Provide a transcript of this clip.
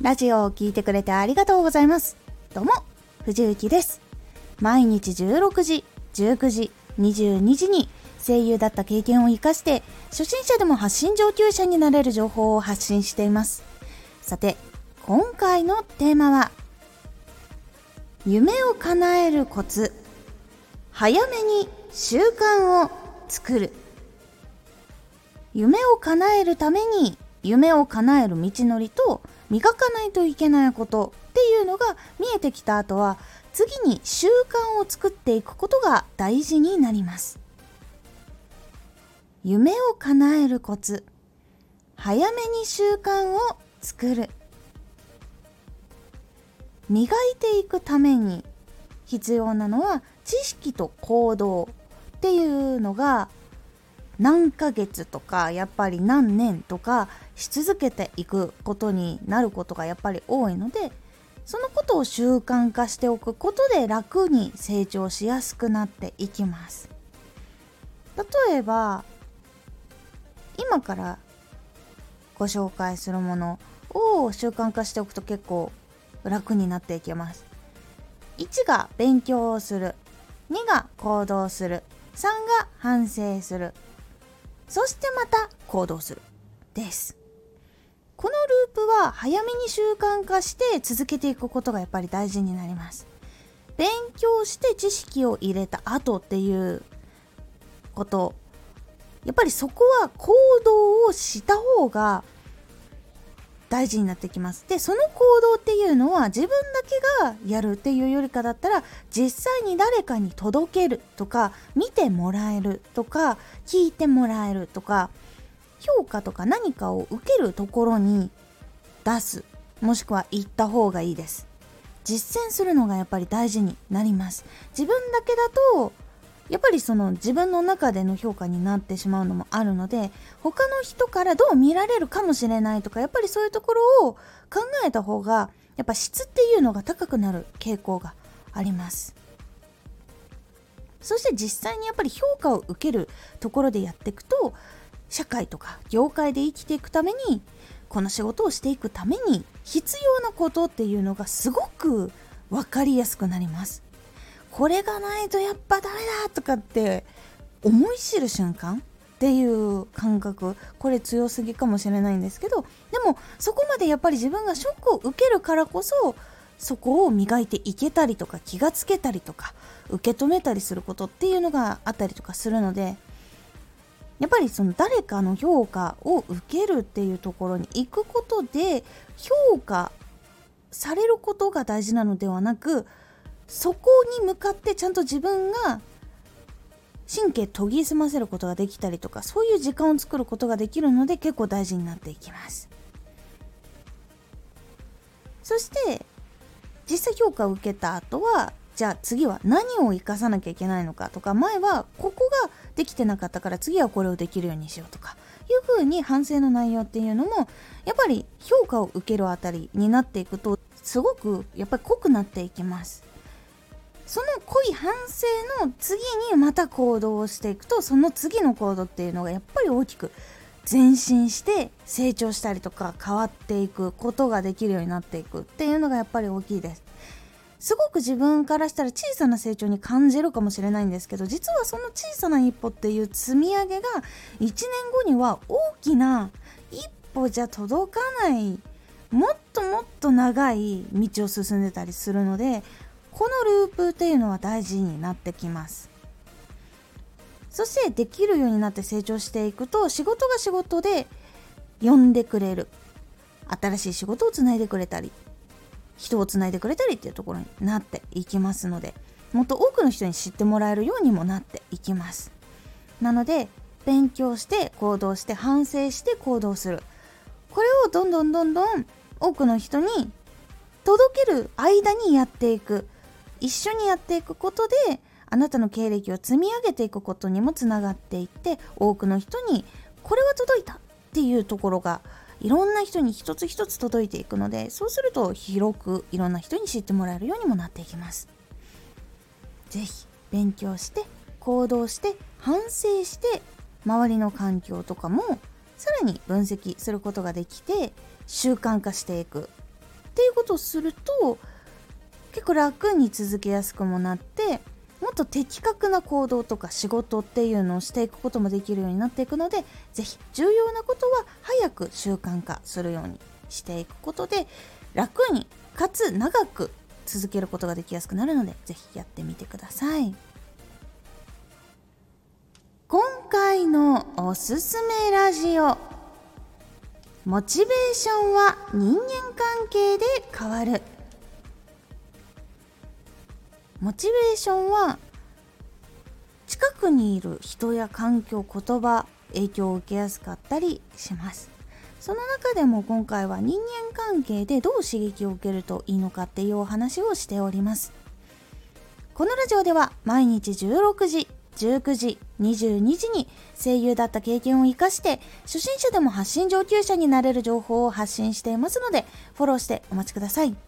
ラジオを聴いてくれてありがとうございます。どうも、藤幸です。毎日16時、19時、22時に声優だった経験を活かして、初心者でも発信上級者になれる情報を発信しています。さて、今回のテーマは、夢を叶えるコツ、早めに習慣を作る。夢を叶えるために夢を叶える道のりと磨かないといけないことっていうのが見えてきた後は次に習慣を作っていくことが大事になります。夢を叶えるコツ。早めに習慣を作る。磨いていくために必要なのは知識と行動っていうのが何ヶ月とかやっぱり何年とかし続けていくことになることがやっぱり多いのでそのことを習慣化しておくことで楽に成長しやすくなっていきます。例えば今からご紹介するものを習慣化しておくと結構楽になっていきます。1が勉強をする。2が行動する。3が反省する。そしてまた行動する。です。このループは早めに習慣化して続けていくことがやっぱり大事になります。勉強して知識を入れた後っていうこと。やっぱりそこは行動をした方が大事になってきます。でその行動っていうのは自分だけがやるっていうよりかだったら実際に誰かに届けるとか見てもらえるとか聞いてもらえるとか評価とか何かを受けるところに出すもしくは行った方がいいです。実践するのがやっぱり大事になります。自分だけだとやっぱりその自分の中での評価になってしまうのもあるので他の人からどう見られるかもしれないとかやっぱりそういうところを考えた方がやっぱ質っていうのが高くなる傾向があります。そして実際にやっぱり評価を受けるところでやっていくと社会とか業界で生きていくためにこの仕事をしていくために必要なことっていうのがすごく分かりやすくなります。これがないとやっぱダメだとかって思い知る瞬間っていう感覚。これ強すぎかもしれないんですけどでもそこまでやっぱり自分がショックを受けるからこそそこを磨いていけたりとか気がつけたりとか受け止めたりすることっていうのがあったりとかするのでやっぱりその誰かの評価を受けるっていうところに行くことで評価されることが大事なのではなくそこに向かってちゃんと自分が神経研ぎ澄ませることができたりとかそういう時間を作ることができるので結構大事になっていきます。そして実際評価を受けた後はじゃあ次は何を生かさなきゃいけないのかとか前はここができてなかったから次はこれをできるようにしようとかいうふうに反省の内容っていうのもやっぱり評価を受けるあたりになっていくとすごくやっぱり濃くなっていきます。その濃い反省の次にまた行動をしていくとその次の行動っていうのがやっぱり大きく前進して成長したりとか変わっていくことができるようになっていくっていうのがやっぱり大きいです。すごく自分からしたら小さな成長に感じるかもしれないんですけど実はその小さな一歩っていう積み上げが1年後には大きな一歩じゃ届かないもっともっと長い道を進んでたりするのでこのループっていうのは大事になってきます。そしてできるようになって成長していくと仕事が仕事で呼んでくれる。新しい仕事をつないでくれたり人をつないでくれたりっていうところになっていきますのでもっと多くの人に知ってもらえるようにもなっていきます。なので勉強して行動して反省して行動する。これをどんどんどんどん多くの人に届ける間にやっていく。一緒にやっていくことであなたの経歴を積み上げていくことにもつながっていって多くの人にこれは届いたっていうところがいろんな人に一つ一つ届いていくのでそうすると広くいろんな人に知ってもらえるようにもなっていきます。是非勉強して行動して反省して周りの環境とかもさらに分析することができて習慣化していく。っていうことをすると結構楽に続けやすくもなってもっと的確な行動とか仕事っていうのをしていくこともできるようになっていくので是非重要なことは早く習慣化するようにしていくことで楽にかつ長く続けることができやすくなるので是非やってみてください。今回のおすすめラジオ。モチベーションは人間関係で変わる。モチベーションは近くにいる人や環境言葉影響を受けやすかったりします。その中でも今回は人間関係でどう刺激を受けるといいのかっていうお話をしております。このラジオでは毎日16時19時22時に声優だった経験を生かして初心者でも発信上級者になれる情報を発信していますのでフォローしてお待ちください。